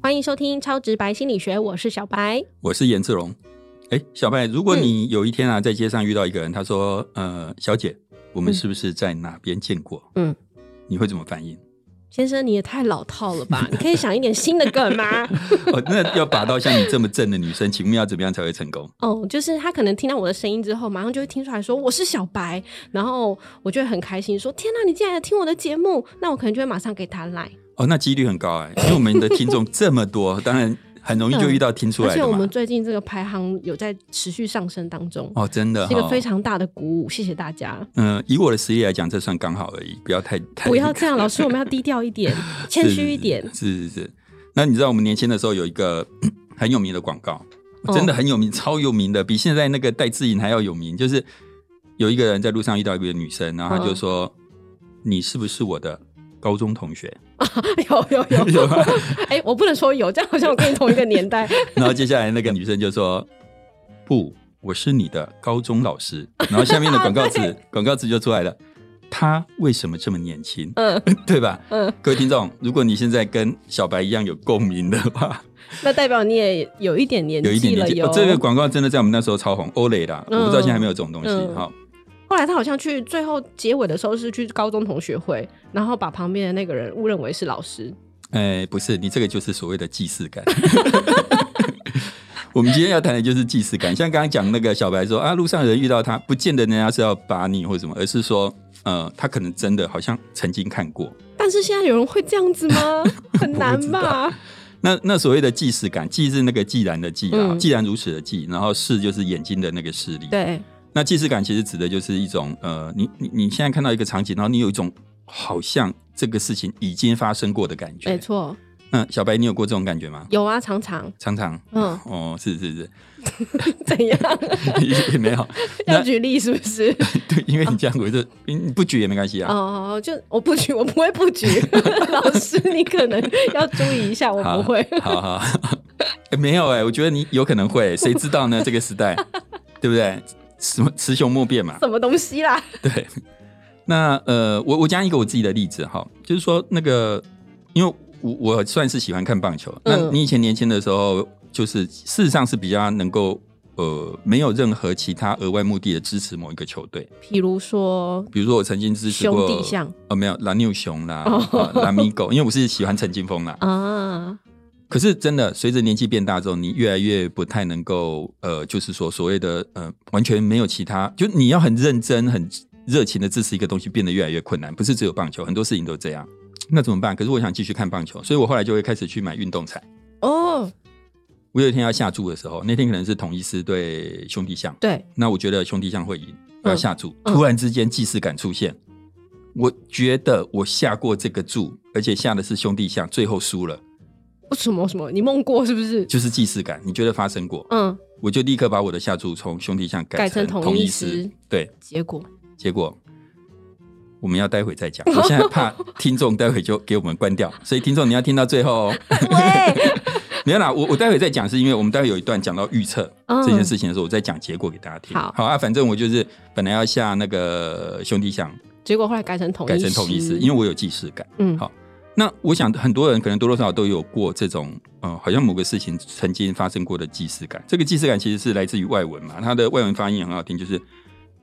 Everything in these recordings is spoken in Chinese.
欢迎收听《超直白心理学》，我是小白。我是颜志龙。哎，小白，如果你有一天啊，在街上遇到一个人，他说：“呃，小姐，我们是不是在哪边见过？”嗯，你会怎么反应？先生，你也太老套了吧？你可以想一点新的梗吗？哦，那要拔到像你这么正的女生，请问要怎么样才会成功？哦，就是她可能听到我的声音之后，马上就会听出来说我是小白，然后我就会很开心说：“天哪，你竟然听我的节目！”那我可能就会马上给她来。哦，那几率很高哎，因为我们的听众这么多，当然很容易就遇到听出来的而且我们最近这个排行有在持续上升当中，哦，真的是一个非常大的鼓舞，谢谢大家。嗯，以我的实力来讲，这算刚好而已，不要太太不要这样，老师，我们要低调一点，谦虚一点。是是是。那你知道我们年轻的时候有一个 很有名的广告，真的很有名，超有名的，比现在那个戴志颖还要有名。就是有一个人在路上遇到一个女生，然后他就说：“你是不是我的？”高中同学有有有有，哎，我不能说有，这样好像我跟你同一个年代。然后接下来那个女生就说：“不，我是你的高中老师。”然后下面的广告词，广告词就出来了。他为什么这么年轻？嗯，对吧？嗯，各位听众，如果你现在跟小白一样有共鸣的话，那代表你也有一点年纪了。有一点年纪，这个广告真的在我们那时候超红，欧蕾的，我不知道现在还没有这种东西。好。后来他好像去最后结尾的时候是去高中同学会，然后把旁边的那个人误认为是老师。哎，不是，你这个就是所谓的既视感。我们今天要谈的就是既视感。像刚刚讲那个小白说啊，路上人遇到他，不见得人家是要把你或什么，而是说，呃，他可能真的好像曾经看过。但是现在有人会这样子吗？很难吧？那那所谓的既视感，既是那个既然的既啊，既然如此的既，然后视就是眼睛的那个视力。对。那既视感其实指的就是一种呃，你你你现在看到一个场景，然后你有一种好像这个事情已经发生过的感觉。没错。嗯，小白，你有过这种感觉吗？有啊，常常。常常。嗯。哦，是是是。怎样？也 没有。要举例是不是？对，因为你这样，我就你不举也没关系啊。哦，就我不举，我不会不举。老师，你可能要注意一下，我不会。好好。没有哎，我觉得你有可能会，谁知道呢？这个时代，对不对？什么雌雄莫辨嘛？什么东西啦？对，那呃，我我讲一个我自己的例子哈，就是说那个，因为我我算是喜欢看棒球。那你以前年轻的时候，就是事实上是比较能够呃，没有任何其他额外目的的支持某一个球队。比如说，比如说我曾经支持过兄弟象，哦，没有蓝牛熊啦，蓝米狗，因为我是喜欢陈金峰啦啊。可是真的，随着年纪变大之后，你越来越不太能够，呃，就是说所谓的呃，完全没有其他，就你要很认真、很热情的支持一个东西，变得越来越困难。不是只有棒球，很多事情都这样。那怎么办？可是我想继续看棒球，所以我后来就会开始去买运动彩。哦，我有一天要下注的时候，那天可能是统一师对兄弟象，对，那我觉得兄弟象会赢，我要下注。突然之间既视感出现，我觉得我下过这个注，而且下的是兄弟象，最后输了。什么什么？你梦过是不是？就是既视感，你觉得发生过？嗯，我就立刻把我的下注从兄弟象改成同一师。对，结果结果我们要待会再讲。我现在怕听众待会就给我们关掉，所以听众你要听到最后哦。没有啦，我我待会再讲，是因为我们待会有一段讲到预测这件事情的时候，我再讲结果给大家听。好，好啊，反正我就是本来要下那个兄弟象，结果后来改成同改成同一师，因为我有既视感。嗯，好。那我想很多人可能多多少少都有过这种，呃，好像某个事情曾经发生过的既视感。这个既视感其实是来自于外文嘛，它的外文发音很好听，就是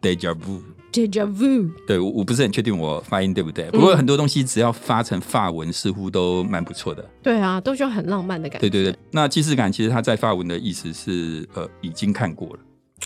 deja vu。deja vu。对，我我不是很确定我发音对不对，不过很多东西只要发成法文，似乎都蛮不错的。对啊，都需要很浪漫的感觉。对对对，那既视感其实它在法文的意思是，呃，已经看过了。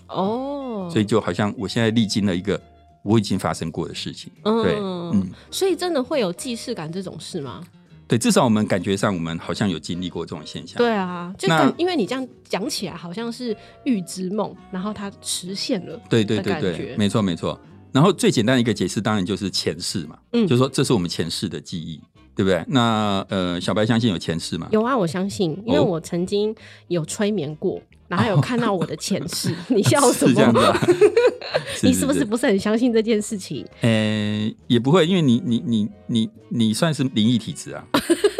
哦。所以就好像我现在历经了一个。我已经发生过的事情，嗯对，嗯，所以真的会有既视感这种事吗？对，至少我们感觉上，我们好像有经历过这种现象。对啊，就因为你这样讲起来，好像是预知梦，然后它实现了。对对对对，没错没错。然后最简单的一个解释，当然就是前世嘛，嗯，就是说这是我们前世的记忆，对不对？那呃，小白相信有前世吗？有啊，我相信，因为我曾经有催眠过。然后有看到我的前世。你笑什么？是这样子啊？你是不是不是很相信这件事情？呃，也不会，因为你你你你你算是灵异体质啊。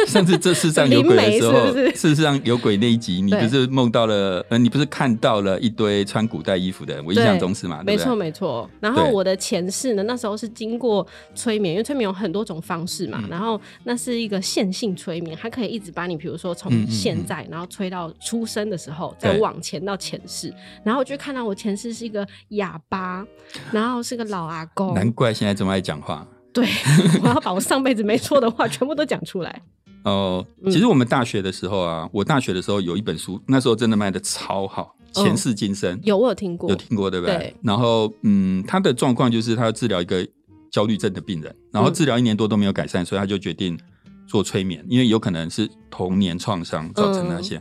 上次这世上有鬼的时候，事实上有鬼那一集，你不是梦到了？呃，你不是看到了一堆穿古代衣服的人？我印象中是嘛？没错没错。然后我的前世呢，那时候是经过催眠，因为催眠有很多种方式嘛。然后那是一个线性催眠，它可以一直把你，比如说从现在，然后催到出生的时候，再往前到前世。然后我就看到我前世是一个哑巴，然后是个老阿公。难怪现在这么爱讲话。对，我要把我上辈子没错的话全部都讲出来。哦，其实我们大学的时候啊，我大学的时候有一本书，那时候真的卖的超好，《前世今生》。有我有听过，有听过对不对？然后，嗯，他的状况就是他要治疗一个焦虑症的病人，然后治疗一年多都没有改善，所以他就决定做催眠，因为有可能是童年创伤造成那些。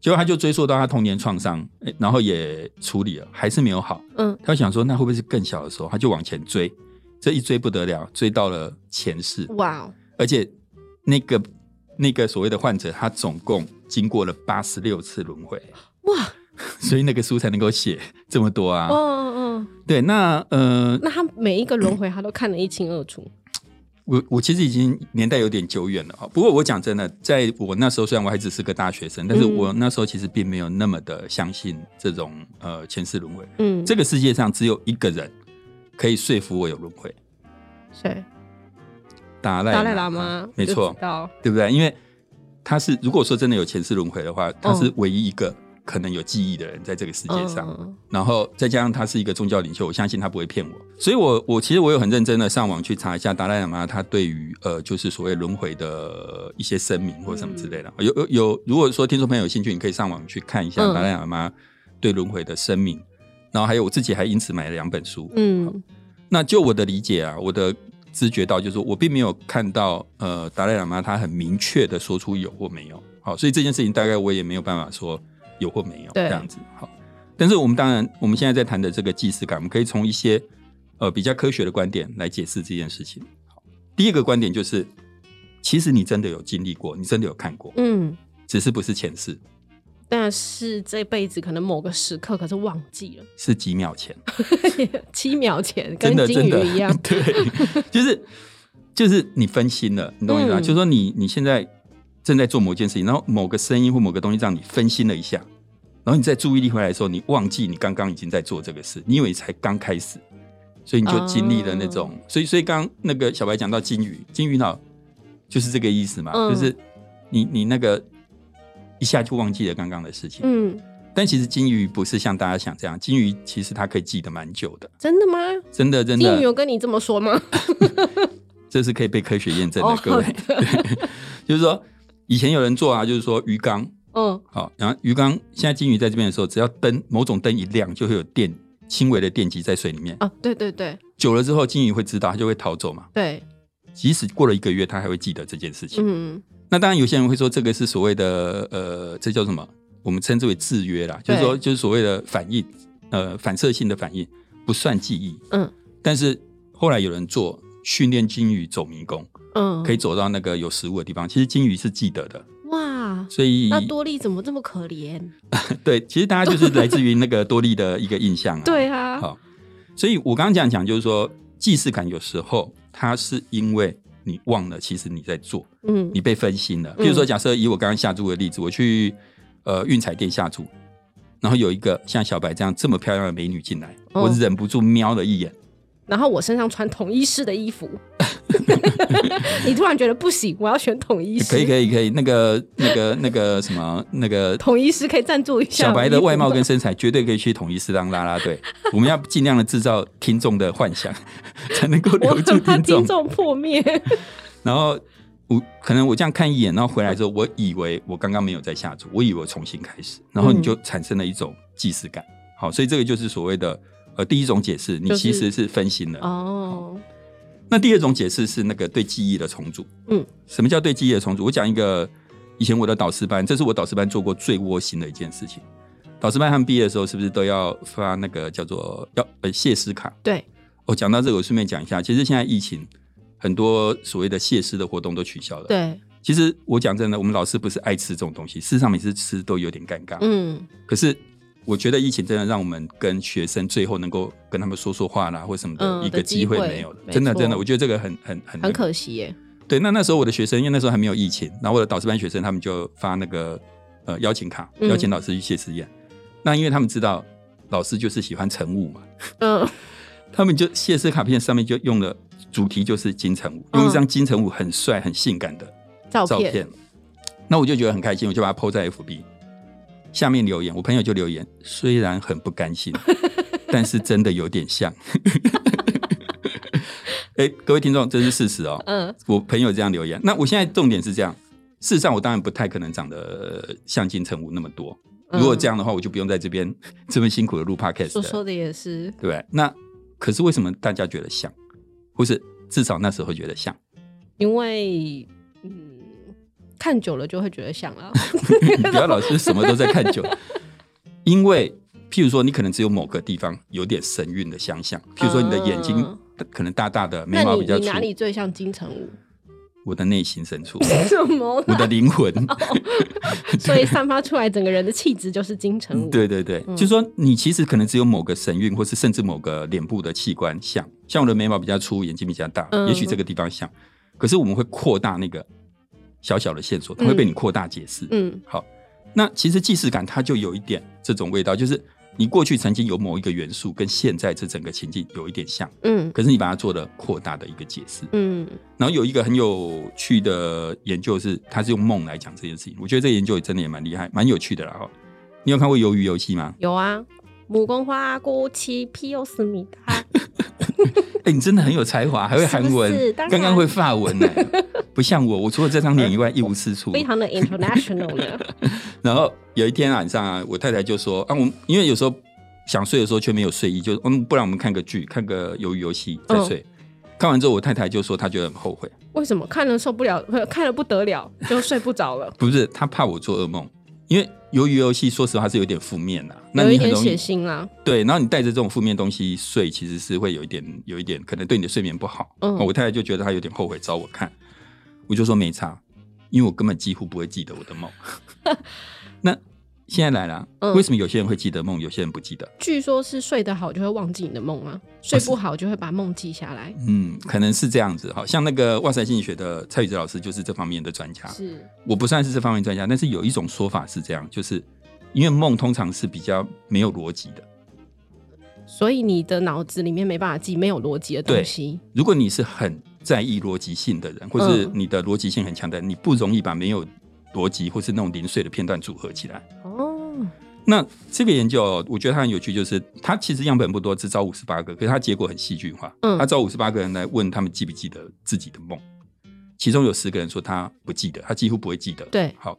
结果他就追溯到他童年创伤，然后也处理了，还是没有好。嗯，他想说那会不会是更小的时候？他就往前追，这一追不得了，追到了前世。哇！而且那个。那个所谓的患者，他总共经过了八十六次轮回，哇！所以那个书才能够写这么多啊。嗯嗯，对，那呃，那他每一个轮回他都看得一清二楚。我我其实已经年代有点久远了哈。不过我讲真的，在我那时候虽然我还只是个大学生，但是我那时候其实并没有那么的相信这种呃前世轮回。嗯，这个世界上只有一个人可以说服我有轮回。谁？达赖喇嘛，没错，对不对？因为他是如果说真的有前世轮回的话，他是唯一一个可能有记忆的人在这个世界上。然后再加上他是一个宗教领袖，我相信他不会骗我。所以，我我其实我有很认真的上网去查一下达赖喇嘛他对于呃就是所谓轮回的一些声明或什么之类的。有有有，如果说听众朋友有兴趣，你可以上网去看一下达赖喇嘛对轮回的声明。然后还有我自己还因此买了两本书。嗯，那就我的理解啊，我的。知觉到，就是我并没有看到，呃，达赖喇嘛他很明确的说出有或没有，好，所以这件事情大概我也没有办法说有或没有这样子，好。但是我们当然，我们现在在谈的这个既视感，我们可以从一些呃比较科学的观点来解释这件事情。好，第一个观点就是，其实你真的有经历过，你真的有看过，嗯，只是不是前世。但是这辈子可能某个时刻，可是忘记了，是几秒前，七秒前，跟金鱼一样，对，就是就是你分心了，你懂我意思吗？就是说你你现在正在做某件事情，然后某个声音或某个东西让你分心了一下，然后你在注意力回来的时候，你忘记你刚刚已经在做这个事，你以为才刚开始，所以你就经历了那种，所以所以刚刚那个小白讲到金鱼，金鱼脑就是这个意思嘛，就是你你那个。一下就忘记了刚刚的事情。嗯，但其实金鱼不是像大家想这样，金鱼其实它可以记得蛮久的。真的吗？真的真的。金鱼有跟你这么说吗？这是可以被科学验证的，各位。就是说，以前有人做啊，就是说鱼缸，嗯，好，然后鱼缸现在金鱼在这边的时候，只要灯某种灯一亮，就会有电轻微的电极在水里面。啊，对对对。久了之后，金鱼会知道，它就会逃走嘛。对。即使过了一个月，它还会记得这件事情。嗯。那当然，有些人会说这个是所谓的呃，这叫什么？我们称之为制约啦，就是说，就是所谓的反应，呃，反射性的反应不算记忆。嗯。但是后来有人做训练金鱼走迷宫，嗯，可以走到那个有食物的地方，其实金鱼是记得的。哇！所以那多利怎么这么可怜？对，其实大家就是来自于那个多利的一个印象啊。对啊。好，所以我刚刚讲讲就是说，既视感有时候它是因为。你忘了，其实你在做，嗯，你被分心了。比如说，假设以我刚刚下注的例子，我去呃运彩店下注，然后有一个像小白这样这么漂亮的美女进来，我忍不住瞄了一眼。然后我身上穿统一式的衣服，你突然觉得不行，我要选统一师。可以可以可以，那个那个那个什么那个统一师可以赞助一下。小白的外貌跟身材绝对可以去统一师当啦啦队。我们要尽量的制造听众的幻想，才能够留住听众。听众破灭。然后我可能我这样看一眼，然后回来之后，我以为我刚刚没有在下注，我以为我重新开始，然后你就产生了一种既视感。好，所以这个就是所谓的。呃，第一种解释，你其实是分心了。哦，那第二种解释是那个对记忆的重组。嗯，什么叫对记忆的重组？我讲一个，以前我的导师班，这是我导师班做过最窝心的一件事情。导师班他们毕业的时候，是不是都要发那个叫做要呃谢师卡？对。我讲到这个，我顺便讲一下，其实现在疫情，很多所谓的谢师的活动都取消了。对。其实我讲真的，我们老师不是爱吃这种东西，事实上每次吃都有点尴尬。嗯，可是我觉得疫情真的让我们跟学生最后能够跟他们说说话啦，或什么的一个机会没有了。真的真的，我觉得这个很很很很可惜耶。对，那那时候我的学生，因为那时候还没有疫情，然后我的导师班学生他们就发那个呃邀请卡，邀请老师去谢师宴。那因为他们知道老师就是喜欢晨雾嘛，嗯，他们就谢师卡片上面就用了主题就是金城武，用一张金城武很帅很性感的。照片，那我就觉得很开心，我就把它 PO 在 FB 下面留言。我朋友就留言，虽然很不甘心，但是真的有点像。哎，各位听众，这是事实哦。嗯，我朋友这样留言。那我现在重点是这样，事实上我当然不太可能长得像金城武那么多。如果这样的话，我就不用在这边 这么辛苦的录 Podcast。说说的也是，对。那可是为什么大家觉得像，或是至少那时候觉得像？因为，嗯。看久了就会觉得像了。不要老是什么都在看久，因为譬如说你可能只有某个地方有点神韵的相像，譬如说你的眼睛可能大大的，眉毛比较粗。哪里最像金城武？我的内心深处。什么？我的灵魂。所以散发出来整个人的气质就是金城武。对对对，就说你其实可能只有某个神韵，或是甚至某个脸部的器官像，像我的眉毛比较粗，眼睛比较大，也许这个地方像。可是我们会扩大那个。小小的线索，它会被你扩大解释。嗯，好，那其实既视感它就有一点这种味道，就是你过去曾经有某一个元素跟现在这整个情境有一点像，嗯，可是你把它做了扩大的一个解释，嗯，然后有一个很有趣的研究是，它是用梦来讲这件事情，我觉得这个研究也真的也蛮厉害，蛮有趣的啦。哈，你有看过鱿鱼游戏吗？有啊，木工花过期皮尤思密达。哎，你真的很有才华，还会韩文，刚刚会法文呢，不像我，我除了这张脸以外一无是处，非常的 international 呢。然后有一天晚上啊，我太太就说啊，我因为有时候想睡的时候却没有睡意，就嗯，不然我们看个剧，看个鱿鱼游戏再睡。看完之后，我太太就说她觉得很后悔，为什么看了受不了，看了不得了，就睡不着了？不是，她怕我做噩梦。因为鱿鱼游戏，说实话是有点负面的，那你很血腥啦。对，然后你带着这种负面东西睡，其实是会有一点，有一点可能对你的睡眠不好。嗯，我太太就觉得她有点后悔找我看，我就说没差，因为我根本几乎不会记得我的梦。那。现在来了，为什么有些人会记得梦，有些人不记得？据说是睡得好就会忘记你的梦啊，睡不好就会把梦记下来。嗯，可能是这样子。好像那个哇塞心理学的蔡宇哲老师就是这方面的专家。是，我不算是这方面专家，但是有一种说法是这样，就是因为梦通常是比较没有逻辑的，所以你的脑子里面没办法记没有逻辑的东西。如果你是很在意逻辑性的人，或是你的逻辑性很强的，你不容易把没有。逻辑或是那种零碎的片段组合起来。哦，那这个研究我觉得它很有趣，就是它其实样本不多，只招五十八个，可是它结果很戏剧化。嗯，他招五十八个人来问他们记不记得自己的梦，其中有十个人说他不记得，他几乎不会记得。对，好，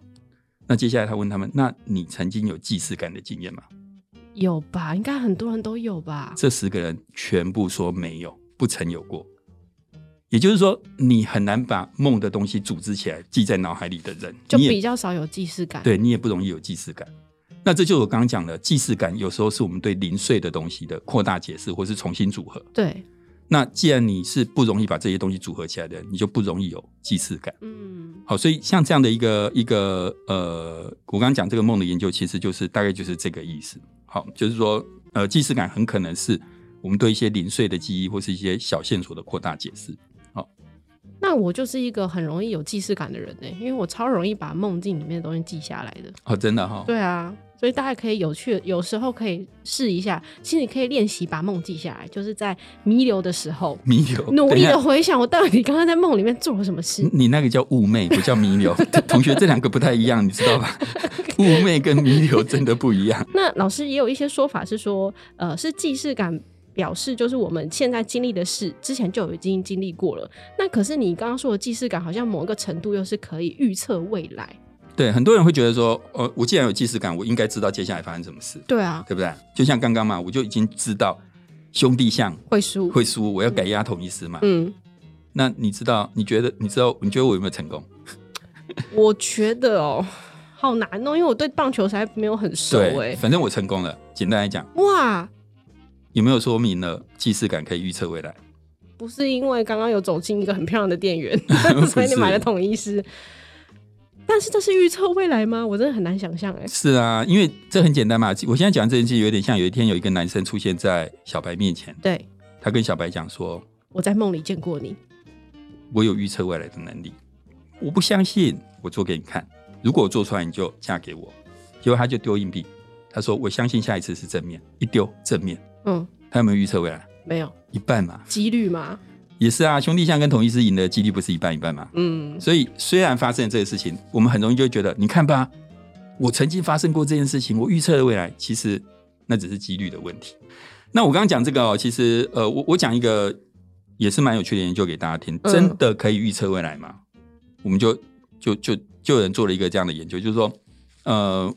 那接下来他问他们，那你曾经有既视感的经验吗？有吧，应该很多人都有吧。这十个人全部说没有，不曾有过。也就是说，你很难把梦的东西组织起来，记在脑海里的人，就比较少有既视感。对你也不容易有既视感。那这就是我刚刚讲的，既视感有时候是我们对零碎的东西的扩大解释，或是重新组合。对。那既然你是不容易把这些东西组合起来的，你就不容易有既视感。嗯。好，所以像这样的一个一个呃，我刚刚讲这个梦的研究，其实就是大概就是这个意思。好，就是说呃，既视感很可能是我们对一些零碎的记忆或是一些小线索的扩大解释。那我就是一个很容易有既视感的人呢，因为我超容易把梦境里面的东西记下来的。哦，真的哈。对啊，所以大家可以有趣，有时候可以试一下，其实你可以练习把梦记下来，就是在弥留的时候，弥留，努力的回想我到底刚刚在梦里面做了什么事。你那个叫寤寐，不叫弥留。同学，这两个不太一样，你知道吧？寤寐跟弥留真的不一样。那老师也有一些说法是说，呃，是既视感。表示就是我们现在经历的事，之前就已经经历过了。那可是你刚刚说的既视感，好像某一个程度又是可以预测未来。对，很多人会觉得说，呃，我既然有既视感，我应该知道接下来发生什么事。对啊，对不对？就像刚刚嘛，我就已经知道兄弟象会输，会输，我要改压统一师嘛。嗯。那你知道？你觉得？你知道？你觉得我有没有成功？我觉得哦，好难哦，因为我对棒球才没有很熟哎。反正我成功了。简单来讲，哇。有没有说明了既视感可以预测未来？不是因为刚刚有走进一个很漂亮的店员，所以你买了统一师。但是这是预测未来吗？我真的很难想象哎。是啊，因为这很简单嘛。我现在讲这件事有点像有一天有一个男生出现在小白面前，对他跟小白讲说：“我在梦里见过你，我有预测未来的能力。我不相信，我做给你看。如果我做出来，你就嫁给我。”结果他就丢硬币，他说：“我相信下一次是正面。”一丢正面，嗯，他有没有预测未来？没有，一半嘛，几率嘛。也是啊，兄弟象跟同一师赢的几率不是一半一半吗？嗯，所以虽然发生了这个事情，我们很容易就觉得，你看吧，我曾经发生过这件事情，我预测了未来，其实那只是几率的问题。那我刚刚讲这个哦，其实呃，我我讲一个也是蛮有趣的研究给大家听，真的可以预测未来吗？我们就就就就有人做了一个这样的研究，就是说，呃，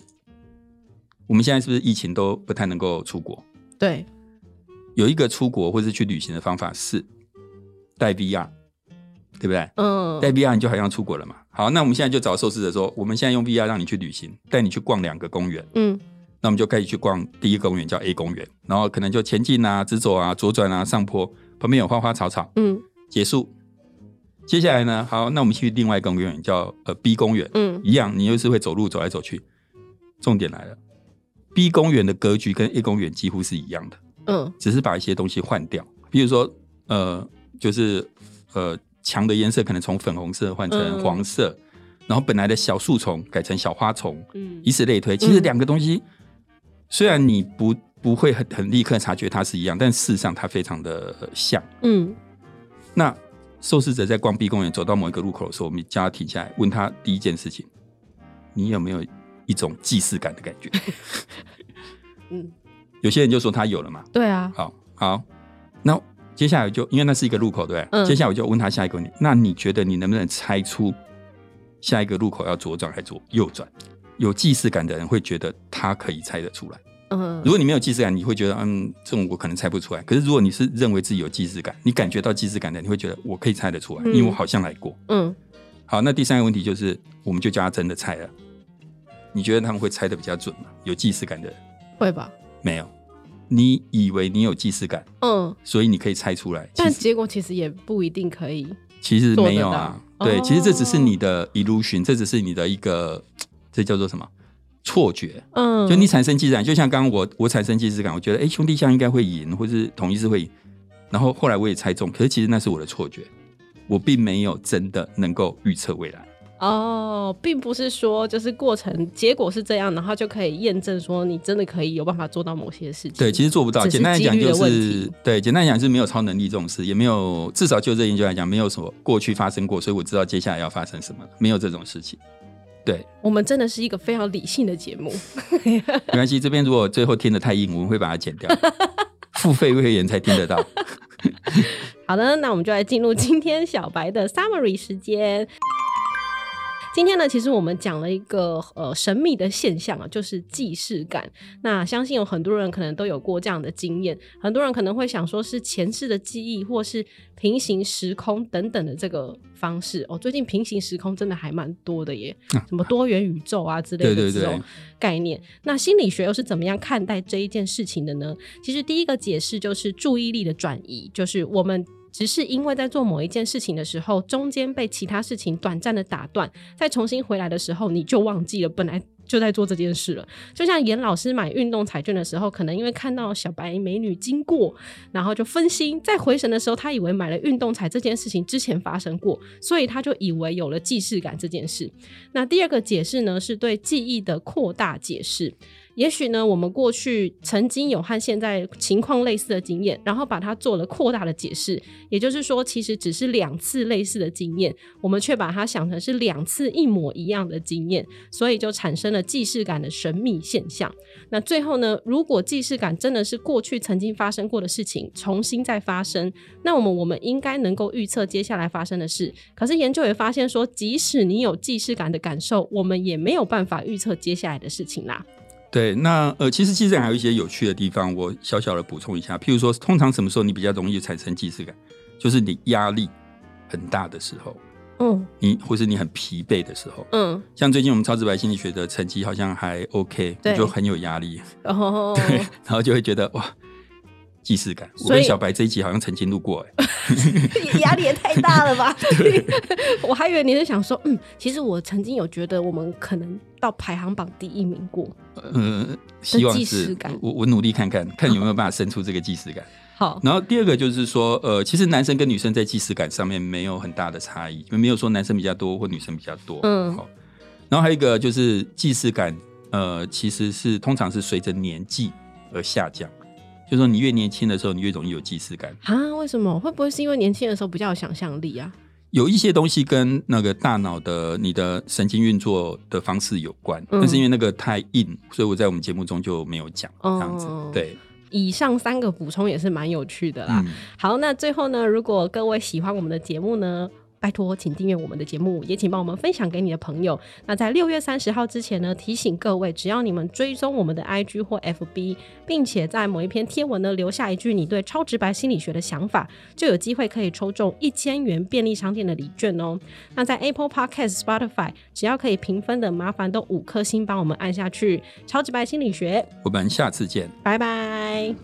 我们现在是不是疫情都不太能够出国？对，有一个出国或是去旅行的方法是。带 VR，对不对？嗯，带 VR 你就好像出国了嘛。好，那我们现在就找受试者说，我们现在用 VR 让你去旅行，带你去逛两个公园。嗯，那我们就开始去逛第一个公园，叫 A 公园，然后可能就前进啊、直走啊、左转啊、上坡，旁边有花花草草。嗯，结束。接下来呢？好，那我们去另外一个公园，叫呃 B 公园。嗯，一样，你又是会走路走来走去。重点来了，B 公园的格局跟 A 公园几乎是一样的。嗯，只是把一些东西换掉，比如说呃。就是呃，墙的颜色可能从粉红色换成黄色，然后本来的小树丛改成小花丛，嗯，以此类推。其实两个东西虽然你不不会很很立刻察觉它是一样，但事实上它非常的像。嗯，那受试者在逛 B 公园走到某一个路口的时候，我们叫他停下来，问他第一件事情：你有没有一种既视感的感觉？嗯，有些人就说他有了嘛。对啊。好，好，那。接下来就因为那是一个路口，对不对？接下来我就问他下一个问题：那你觉得你能不能猜出下一个路口要左转还是左右转？有既视感的人会觉得他可以猜得出来。嗯，如果你没有既视感，你会觉得嗯，这种我可能猜不出来。可是如果你是认为自己有既视感，你感觉到既视感的，你会觉得我可以猜得出来，因为我好像来过。嗯，好，那第三个问题就是，我们就叫他真的猜了。你觉得他们会猜的比较准吗？有既视感的人会吧？没有。你以为你有既视感，嗯，所以你可以猜出来，但结果其实也不一定可以。其实没有啊，对，其实这只是你的 illusion，这只是你的一个，这叫做什么错觉？嗯，就你产生既视感，就像刚刚我我产生既视感，我觉得哎兄弟象应该会赢，或是统一是会赢，然后后来我也猜中，可是其实那是我的错觉，我并没有真的能够预测未来。哦，并不是说就是过程结果是这样，然后就可以验证说你真的可以有办法做到某些事情。对，其实做不到。简单来讲就是对，简单来讲是没有超能力这种事，也没有至少就这研究来讲，没有什么过去发生过，所以我知道接下来要发生什么，没有这种事情。对，我们真的是一个非常理性的节目。没关系，这边如果最后听的太硬，我们会把它剪掉，付费会员才听得到。好的，那我们就来进入今天小白的 summary 时间。今天呢，其实我们讲了一个呃神秘的现象啊，就是既视感。那相信有很多人可能都有过这样的经验，很多人可能会想说是前世的记忆，或是平行时空等等的这个方式哦。最近平行时空真的还蛮多的耶，什么多元宇宙啊之类的这种概念。那心理学又是怎么样看待这一件事情的呢？其实第一个解释就是注意力的转移，就是我们。只是因为在做某一件事情的时候，中间被其他事情短暂的打断，再重新回来的时候，你就忘记了本来就在做这件事了。就像严老师买运动彩券的时候，可能因为看到小白美女经过，然后就分心，在回神的时候，他以为买了运动彩这件事情之前发生过，所以他就以为有了既视感这件事。那第二个解释呢，是对记忆的扩大解释。也许呢，我们过去曾经有和现在情况类似的经验，然后把它做了扩大的解释。也就是说，其实只是两次类似的经验，我们却把它想成是两次一模一样的经验，所以就产生了既视感的神秘现象。那最后呢，如果既视感真的是过去曾经发生过的事情重新再发生，那我们我们应该能够预测接下来发生的事。可是研究也发现说，即使你有既视感的感受，我们也没有办法预测接下来的事情啦。对，那呃，其实既视感还有一些有趣的地方，我小小的补充一下。譬如说，通常什么时候你比较容易产生既视感？就是你压力很大的时候，嗯，你或是你很疲惫的时候，嗯，像最近我们超直白心理学的成绩好像还 OK，就很有压力，哦，对，然后就会觉得哇，既视感。我跟小白这一集好像曾经路过，哎，压力也太大了吧？我还以为你是想说，嗯，其实我曾经有觉得我们可能到排行榜第一名过。嗯，希望是。我我努力看看，看有没有办法生出这个既视感。好。然后第二个就是说，呃，其实男生跟女生在既视感上面没有很大的差异，没有说男生比较多或女生比较多。嗯。好。然后还有一个就是既视感，呃，其实是通常是随着年纪而下降。就说你越年轻的时候，你越容易有既视感啊？为什么？会不会是因为年轻的时候比较有想象力啊？有一些东西跟那个大脑的你的神经运作的方式有关，但是因为那个太硬，所以我在我们节目中就没有讲这样子。对，以上三个补充也是蛮有趣的啦。好，那最后呢，如果各位喜欢我们的节目呢？拜托，请订阅我们的节目，也请帮我们分享给你的朋友。那在六月三十号之前呢，提醒各位，只要你们追踪我们的 IG 或 FB，并且在某一篇贴文呢留下一句你对超直白心理学的想法，就有机会可以抽中一千元便利商店的礼券哦。那在 Apple Podcast、Spotify，只要可以评分的，麻烦都五颗星帮我们按下去。超直白心理学，我们下次见，拜拜。